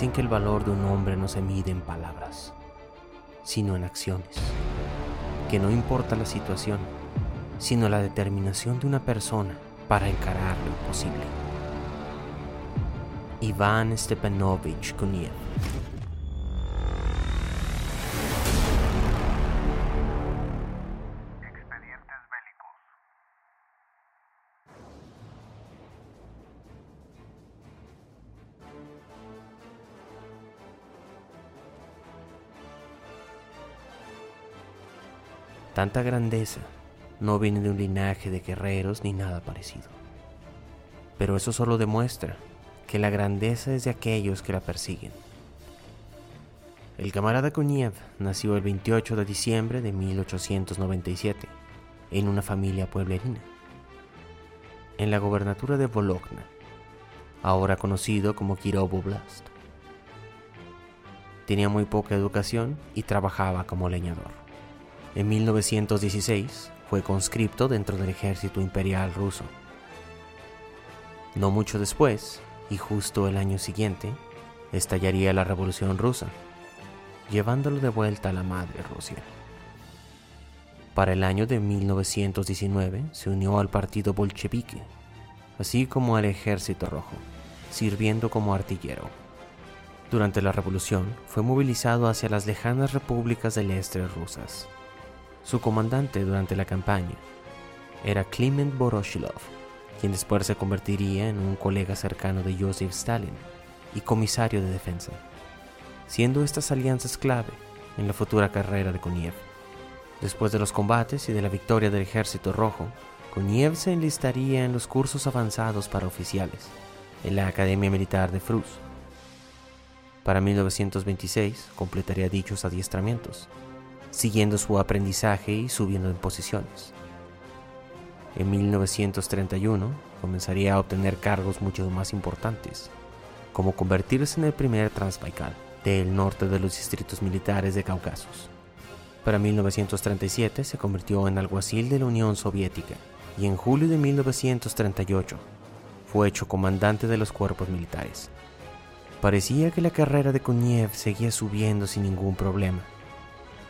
Dicen que el valor de un hombre no se mide en palabras, sino en acciones. Que no importa la situación, sino la determinación de una persona para encarar lo imposible. Iván Stepanovich Kuniev. Tanta grandeza no viene de un linaje de guerreros ni nada parecido. Pero eso solo demuestra que la grandeza es de aquellos que la persiguen. El camarada Koniev nació el 28 de diciembre de 1897 en una familia pueblerina, en la gobernatura de Volokna, ahora conocido como Kirov Oblast. Tenía muy poca educación y trabajaba como leñador. En 1916 fue conscripto dentro del ejército imperial ruso. No mucho después, y justo el año siguiente, estallaría la Revolución rusa, llevándolo de vuelta a la madre Rusia. Para el año de 1919 se unió al partido bolchevique, así como al ejército rojo, sirviendo como artillero. Durante la revolución fue movilizado hacia las lejanas repúblicas del este rusas. Su comandante durante la campaña era Kliment Voroshilov, quien después se convertiría en un colega cercano de Joseph Stalin y comisario de defensa, siendo estas alianzas clave en la futura carrera de Koniev. Después de los combates y de la victoria del Ejército Rojo, Koniev se enlistaría en los cursos avanzados para oficiales en la Academia Militar de Frus. Para 1926 completaría dichos adiestramientos, siguiendo su aprendizaje y subiendo en posiciones. En 1931 comenzaría a obtener cargos mucho más importantes, como convertirse en el primer Transbaikal del norte de los distritos militares de Cáucasos. Para 1937 se convirtió en alguacil de la Unión Soviética y en julio de 1938 fue hecho comandante de los cuerpos militares. Parecía que la carrera de Koniev seguía subiendo sin ningún problema,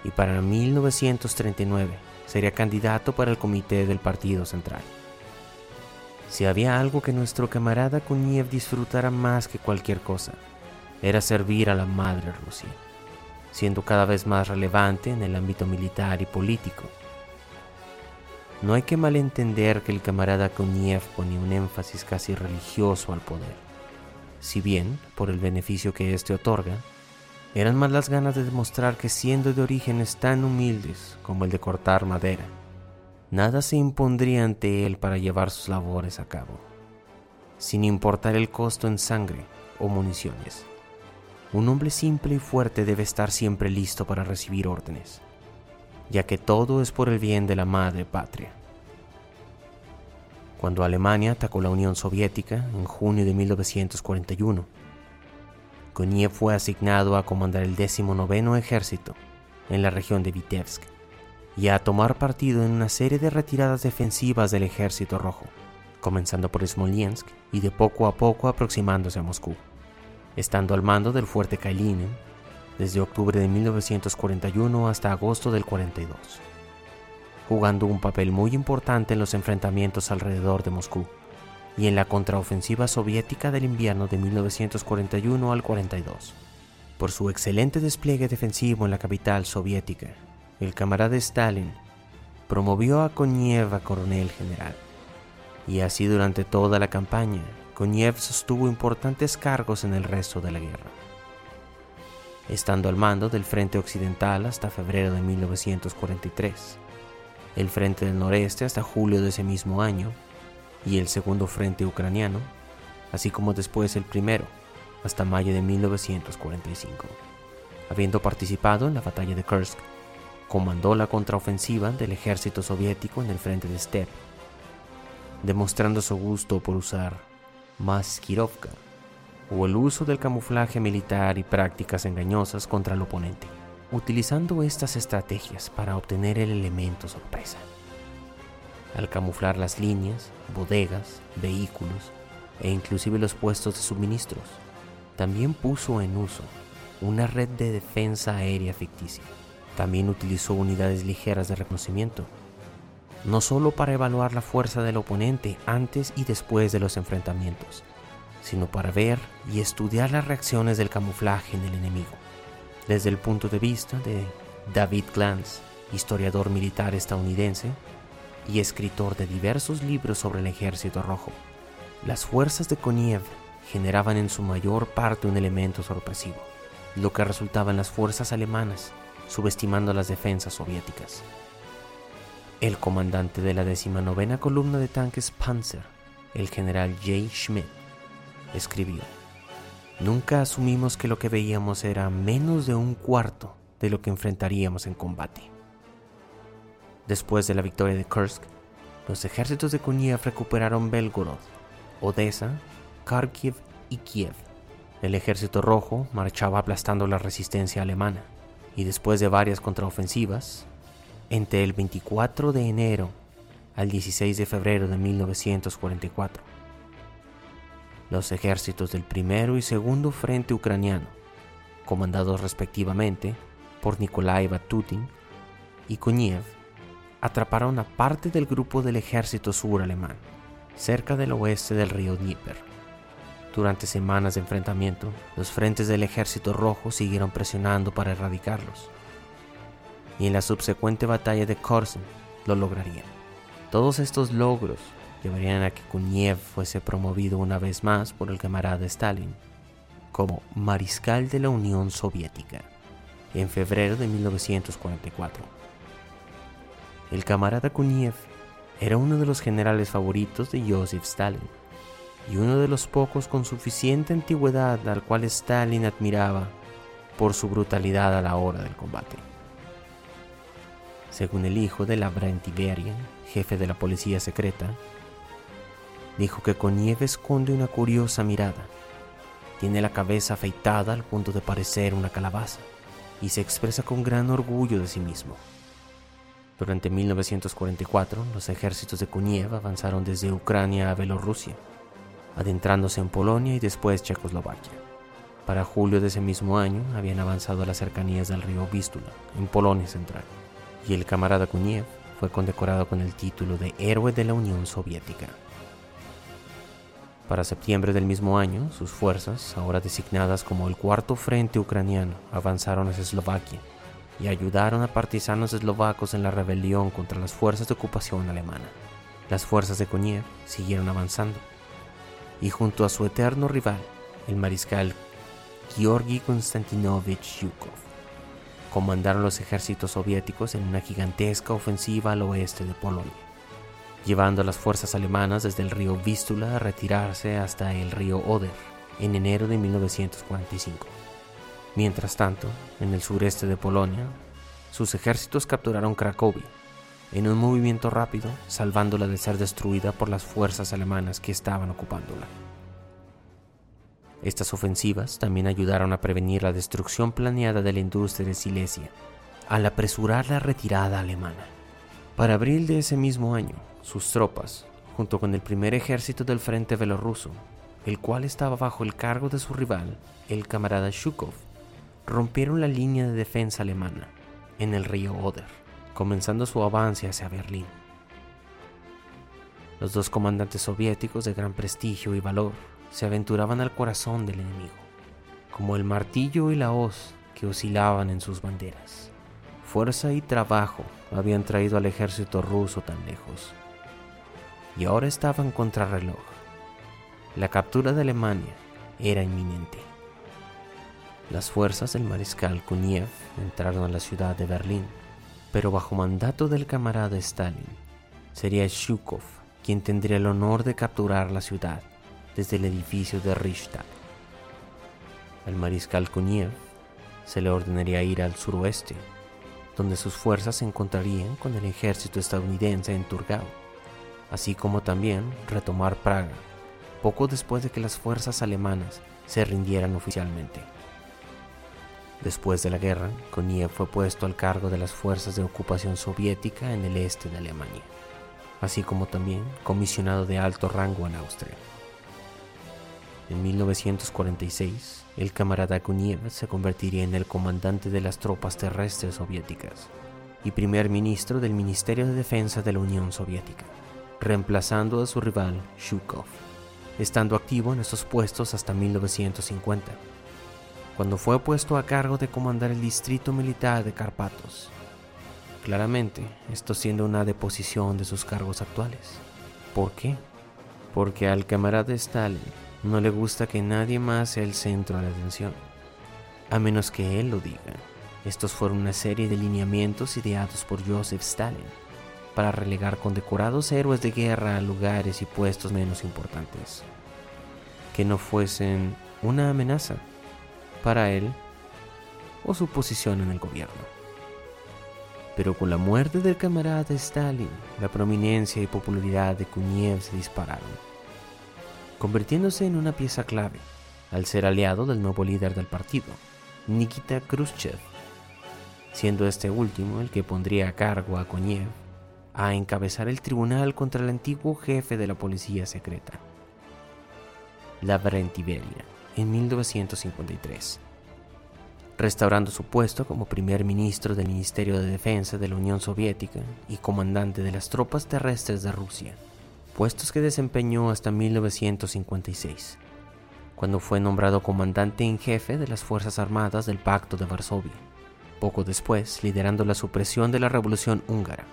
y para 1939 sería candidato para el comité del Partido Central. Si había algo que nuestro camarada Koniev disfrutara más que cualquier cosa, era servir a la madre Rusia, siendo cada vez más relevante en el ámbito militar y político. No hay que malentender que el camarada Koniev ponía un énfasis casi religioso al poder, si bien, por el beneficio que éste otorga, eran más las ganas de demostrar que siendo de orígenes tan humildes como el de cortar madera, nada se impondría ante él para llevar sus labores a cabo, sin importar el costo en sangre o municiones. Un hombre simple y fuerte debe estar siempre listo para recibir órdenes, ya que todo es por el bien de la madre patria. Cuando Alemania atacó la Unión Soviética en junio de 1941, Koniev fue asignado a comandar el 19 Ejército en la región de Vitebsk y a tomar partido en una serie de retiradas defensivas del Ejército Rojo, comenzando por Smolensk y de poco a poco aproximándose a Moscú, estando al mando del fuerte Kailinin desde octubre de 1941 hasta agosto del 42, jugando un papel muy importante en los enfrentamientos alrededor de Moscú y en la contraofensiva soviética del invierno de 1941 al 42. Por su excelente despliegue defensivo en la capital soviética, el camarada Stalin promovió a Koniev a coronel general. Y así durante toda la campaña, Koniev sostuvo importantes cargos en el resto de la guerra. Estando al mando del Frente Occidental hasta febrero de 1943, el Frente del Noreste hasta julio de ese mismo año, y el segundo frente ucraniano, así como después el primero, hasta mayo de 1945. Habiendo participado en la batalla de Kursk, comandó la contraofensiva del ejército soviético en el frente de Step, demostrando su gusto por usar maskirovka o el uso del camuflaje militar y prácticas engañosas contra el oponente. utilizando estas estrategias para obtener el elemento sorpresa. Al camuflar las líneas, bodegas, vehículos e inclusive los puestos de suministros, también puso en uso una red de defensa aérea ficticia. También utilizó unidades ligeras de reconocimiento, no solo para evaluar la fuerza del oponente antes y después de los enfrentamientos, sino para ver y estudiar las reacciones del camuflaje en el enemigo. Desde el punto de vista de David Glantz, historiador militar estadounidense y escritor de diversos libros sobre el Ejército Rojo, las fuerzas de Koniev generaban en su mayor parte un elemento sorpresivo, lo que resultaba en las fuerzas alemanas subestimando las defensas soviéticas. El comandante de la decimanovena columna de tanques Panzer, el general J. Schmidt, escribió, Nunca asumimos que lo que veíamos era menos de un cuarto de lo que enfrentaríamos en combate. Después de la victoria de Kursk, los ejércitos de Kuniev recuperaron Belgorod, Odessa, Kharkiv y Kiev. El ejército rojo marchaba aplastando la resistencia alemana y después de varias contraofensivas, entre el 24 de enero al 16 de febrero de 1944, los ejércitos del primero y segundo frente ucraniano, comandados respectivamente por Nikolai Batutin y Koniev, atraparon a parte del grupo del ejército sur alemán, cerca del oeste del río Dnieper. Durante semanas de enfrentamiento, los frentes del ejército rojo siguieron presionando para erradicarlos. Y en la subsecuente batalla de Korsun lo lograrían. Todos estos logros llevarían a que Kuniev fuese promovido una vez más por el camarada Stalin como mariscal de la Unión Soviética en febrero de 1944. El camarada Kuniev era uno de los generales favoritos de Joseph Stalin y uno de los pocos con suficiente antigüedad al cual Stalin admiraba por su brutalidad a la hora del combate. Según el hijo de la Tiberian, jefe de la policía secreta, dijo que Koniev esconde una curiosa mirada. Tiene la cabeza afeitada al punto de parecer una calabaza y se expresa con gran orgullo de sí mismo. Durante 1944, los ejércitos de Koniev avanzaron desde Ucrania a Bielorrusia, adentrándose en Polonia y después Checoslovaquia. Para julio de ese mismo año habían avanzado a las cercanías del río Vístula, en Polonia Central, y el camarada Kuniev fue condecorado con el título de Héroe de la Unión Soviética. Para septiembre del mismo año, sus fuerzas, ahora designadas como el Cuarto Frente Ucraniano, avanzaron hacia Eslovaquia y ayudaron a partisanos eslovacos en la rebelión contra las fuerzas de ocupación alemana. Las fuerzas de Koniev siguieron avanzando y junto a su eterno rival, el mariscal Georgi Konstantinovich Yukov, comandaron los ejércitos soviéticos en una gigantesca ofensiva al oeste de Polonia llevando a las fuerzas alemanas desde el río Vístula a retirarse hasta el río Oder en enero de 1945. Mientras tanto, en el sureste de Polonia, sus ejércitos capturaron Cracovia, en un movimiento rápido, salvándola de ser destruida por las fuerzas alemanas que estaban ocupándola. Estas ofensivas también ayudaron a prevenir la destrucción planeada de la industria de Silesia, al apresurar la retirada alemana. Para abril de ese mismo año, sus tropas, junto con el primer ejército del frente belorruso, el cual estaba bajo el cargo de su rival, el camarada Shukov, rompieron la línea de defensa alemana en el río Oder, comenzando su avance hacia Berlín. Los dos comandantes soviéticos de gran prestigio y valor se aventuraban al corazón del enemigo, como el martillo y la hoz que oscilaban en sus banderas. Fuerza y trabajo habían traído al ejército ruso tan lejos y ahora estaba en contrarreloj. La captura de Alemania era inminente. Las fuerzas del mariscal Kuniev entraron a la ciudad de Berlín, pero bajo mandato del camarada Stalin, sería Shukov quien tendría el honor de capturar la ciudad desde el edificio de Reichstag. Al mariscal Kuniev se le ordenaría ir al suroeste, donde sus fuerzas se encontrarían con el ejército estadounidense en Turgau así como también retomar Praga, poco después de que las fuerzas alemanas se rindieran oficialmente. Después de la guerra, Koniev fue puesto al cargo de las fuerzas de ocupación soviética en el este de Alemania, así como también comisionado de alto rango en Austria. En 1946, el camarada Koniev se convertiría en el comandante de las tropas terrestres soviéticas y primer ministro del Ministerio de Defensa de la Unión Soviética, reemplazando a su rival Shukov, estando activo en estos puestos hasta 1950, cuando fue puesto a cargo de comandar el distrito militar de Carpatos. Claramente, esto siendo una deposición de sus cargos actuales. ¿Por qué? Porque al camarada Stalin no le gusta que nadie más sea el centro de la atención, a menos que él lo diga. Estos fueron una serie de lineamientos ideados por Joseph Stalin para relegar condecorados héroes de guerra a lugares y puestos menos importantes, que no fuesen una amenaza para él o su posición en el gobierno. Pero con la muerte del camarada Stalin, la prominencia y popularidad de Kuniev se dispararon convirtiéndose en una pieza clave al ser aliado del nuevo líder del partido, Nikita Khrushchev, siendo este último el que pondría a cargo a Koniev a encabezar el tribunal contra el antiguo jefe de la policía secreta, Lavrent Iberia, en 1953, restaurando su puesto como primer ministro del Ministerio de Defensa de la Unión Soviética y comandante de las tropas terrestres de Rusia puestos que desempeñó hasta 1956, cuando fue nombrado comandante en jefe de las Fuerzas Armadas del Pacto de Varsovia, poco después liderando la supresión de la Revolución húngara,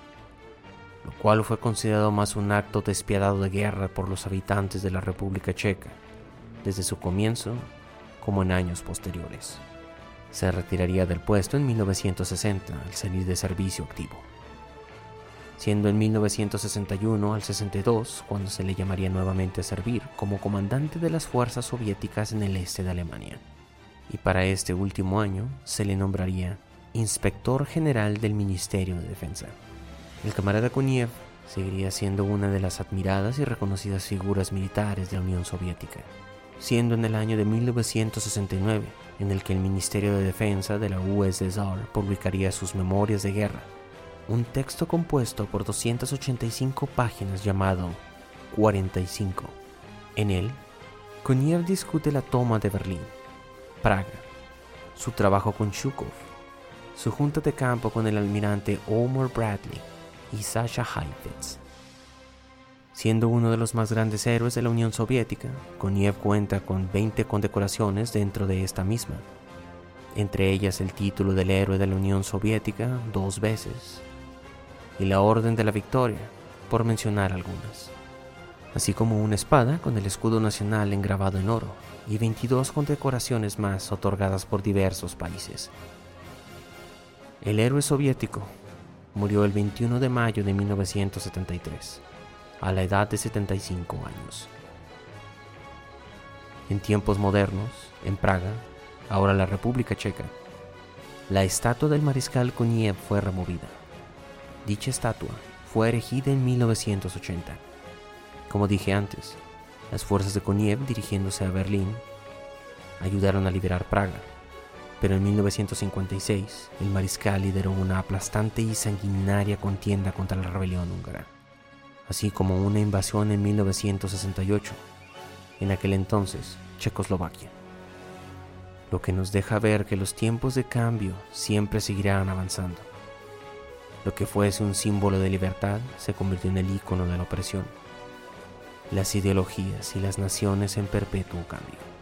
lo cual fue considerado más un acto despiadado de guerra por los habitantes de la República Checa, desde su comienzo como en años posteriores. Se retiraría del puesto en 1960 al salir de servicio activo siendo en 1961 al 62 cuando se le llamaría nuevamente a servir como comandante de las fuerzas soviéticas en el este de Alemania. Y para este último año se le nombraría Inspector General del Ministerio de Defensa. El camarada Koniev seguiría siendo una de las admiradas y reconocidas figuras militares de la Unión Soviética, siendo en el año de 1969 en el que el Ministerio de Defensa de la USSR publicaría sus memorias de guerra un texto compuesto por 285 páginas llamado 45. En él, Koniev discute la toma de Berlín, Praga, su trabajo con Shukov, su junta de campo con el almirante Omar Bradley y Sasha Heifetz. Siendo uno de los más grandes héroes de la Unión Soviética, Koniev cuenta con 20 condecoraciones dentro de esta misma, entre ellas el título del héroe de la Unión Soviética dos veces, y la Orden de la Victoria, por mencionar algunas, así como una espada con el escudo nacional engrabado en oro y 22 condecoraciones más otorgadas por diversos países. El héroe soviético murió el 21 de mayo de 1973, a la edad de 75 años. En tiempos modernos, en Praga, ahora la República Checa, la estatua del mariscal Koniev fue removida Dicha estatua fue erigida en 1980. Como dije antes, las fuerzas de Koniev dirigiéndose a Berlín ayudaron a liberar Praga, pero en 1956 el mariscal lideró una aplastante y sanguinaria contienda contra la rebelión húngara, así como una invasión en 1968, en aquel entonces Checoslovaquia, lo que nos deja ver que los tiempos de cambio siempre seguirán avanzando. Lo que fuese un símbolo de libertad se convirtió en el icono de la opresión. Las ideologías y las naciones en perpetuo cambio.